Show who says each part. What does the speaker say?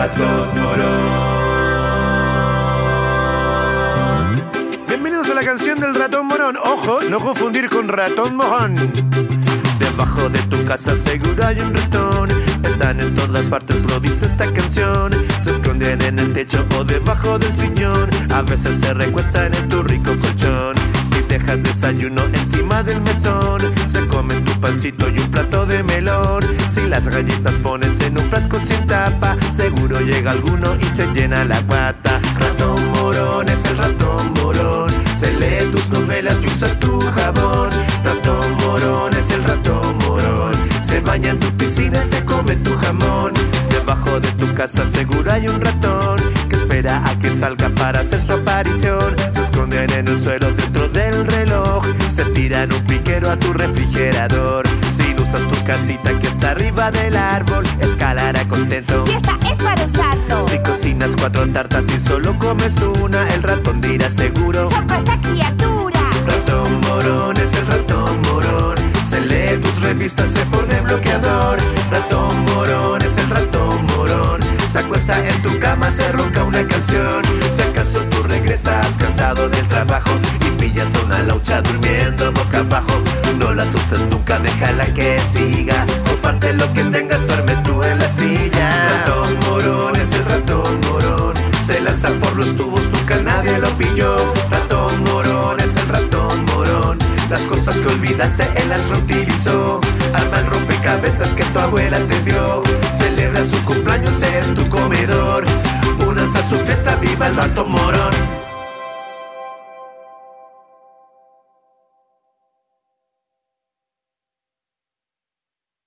Speaker 1: ratón morón.
Speaker 2: Bienvenidos a la canción del ratón morón. Ojo, no confundir con ratón mojón. Debajo de tu casa seguro hay un ratón. Están en todas partes, lo dice esta canción. Se esconden en el techo o debajo del sillón. A veces se recuestan en tu rico colchón. Dejas desayuno encima del mesón, se comen tu pancito y un plato de melón. Si las galletas pones en un frasco sin tapa, seguro llega alguno y se llena la guata. Ratón morón es el ratón morón. Se lee tus novelas y usa tu jabón. Ratón morón es el ratón morón. Se baña en tu piscina, se come tu jamón. Debajo de tu casa seguro hay un ratón espera a que salga para hacer su aparición. Se esconden en el suelo dentro del reloj. Se tiran un piquero a tu refrigerador. Si usas tu casita que está arriba del árbol, escalará contento.
Speaker 3: Si esta es para usarlo.
Speaker 2: Si cocinas cuatro tartas y solo comes una, el ratón dirá seguro.
Speaker 3: Sopa esta criatura.
Speaker 2: Ratón morón es el ratón morón. Se lee tus revistas, se pone bloqueador. Ratón morón en tu cama, se ronca una canción. Si acaso tú regresas cansado del trabajo y pillas una laucha durmiendo boca abajo, no la asustes nunca, déjala que siga. Comparte lo que tengas, duerme tú en la silla. Ratón morón es el ratón morón. Se lanza por los tubos, nunca nadie lo pilló. Ratón morón es el ratón. Las cosas que olvidaste, él las reutilizó. Arma el rompecabezas que tu abuela te dio. Celebra su cumpleaños en tu comedor. Únanse a su fiesta, viva el ratón morón.